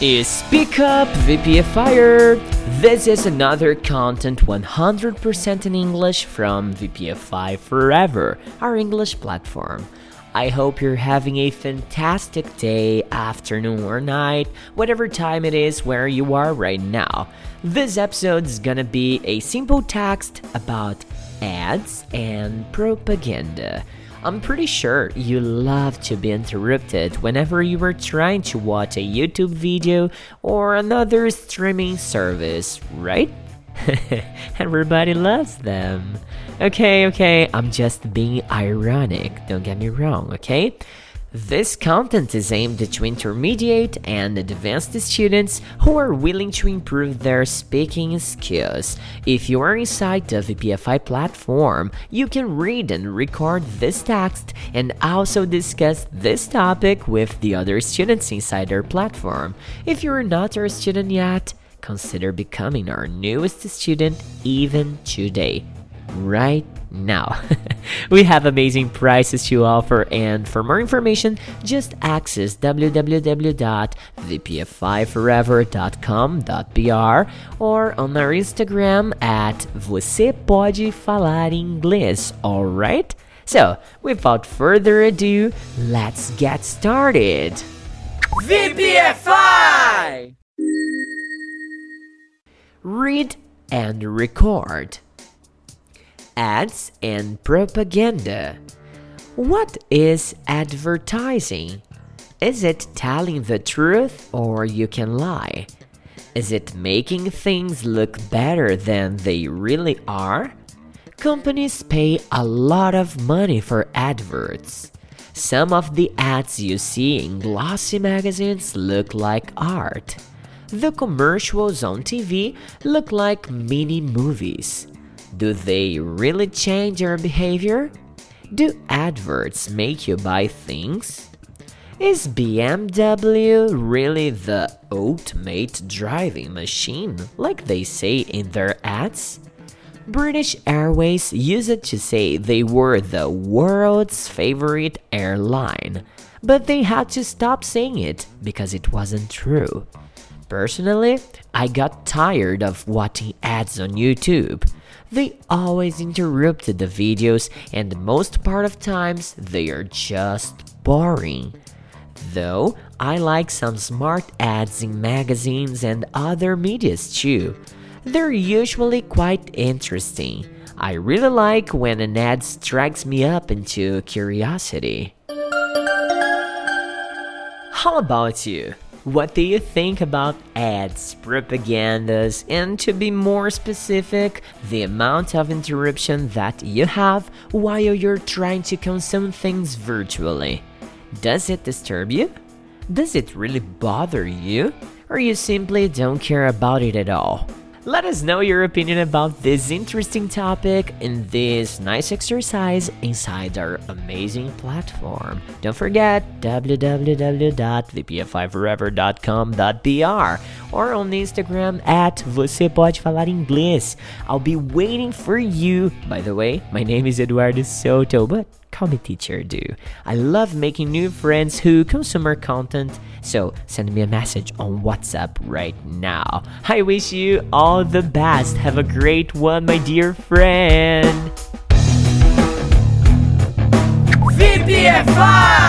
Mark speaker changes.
Speaker 1: is Speak Up VPFire. This is another content 100% in English from VPFI Forever, our English platform. I hope you're having a fantastic day, afternoon, or night, whatever time it is where you are right now. This episode is gonna be a simple text about ads and propaganda. I'm pretty sure you love to be interrupted whenever you are trying to watch a YouTube video or another streaming service, right? Everybody loves them. Okay, okay, I'm just being ironic, don't get me wrong, okay? This content is aimed to intermediate and advanced students who are willing to improve their speaking skills. If you are inside the VPFI platform, you can read and record this text and also discuss this topic with the other students inside our platform. If you are not our student yet, consider becoming our newest student even today right now. we have amazing prices to offer, and for more information, just access www.vpfiforever.com.br or on our Instagram at Você Pode Falar Inglês, alright? So, without further ado, let's get started!
Speaker 2: VPFI!
Speaker 1: Read and record ads and propaganda. What is advertising? Is it telling the truth or you can lie? Is it making things look better than they really are? Companies pay a lot of money for adverts. Some of the ads you see in glossy magazines look like art. The commercials on TV look like mini movies. Do they really change your behavior? Do adverts make you buy things? Is BMW really the ultimate driving machine, like they say in their ads? British Airways used it to say they were the world's favorite airline, but they had to stop saying it because it wasn't true. Personally, I got tired of watching ads on YouTube. They always interrupted the videos, and most part of times they are just boring. Though I like some smart ads in magazines and other medias too. They're usually quite interesting. I really like when an ad strikes me up into curiosity. How about you? What do you think about ads, propagandas, and to be more specific, the amount of interruption that you have while you're trying to consume things virtually? Does it disturb you? Does it really bother you? Or you simply don't care about it at all? Let us know your opinion about this interesting topic and this nice exercise inside our amazing platform. Don't forget www.vpfiforever.com.br or on Instagram at Você Pode Falar Inglês. I'll be waiting for you. By the way, my name is Eduardo Soto, but call me teacher do. I love making new friends who consume our content, so send me a message on WhatsApp right now. I wish you all the best. Have a great one, my dear friend.
Speaker 2: VPFI!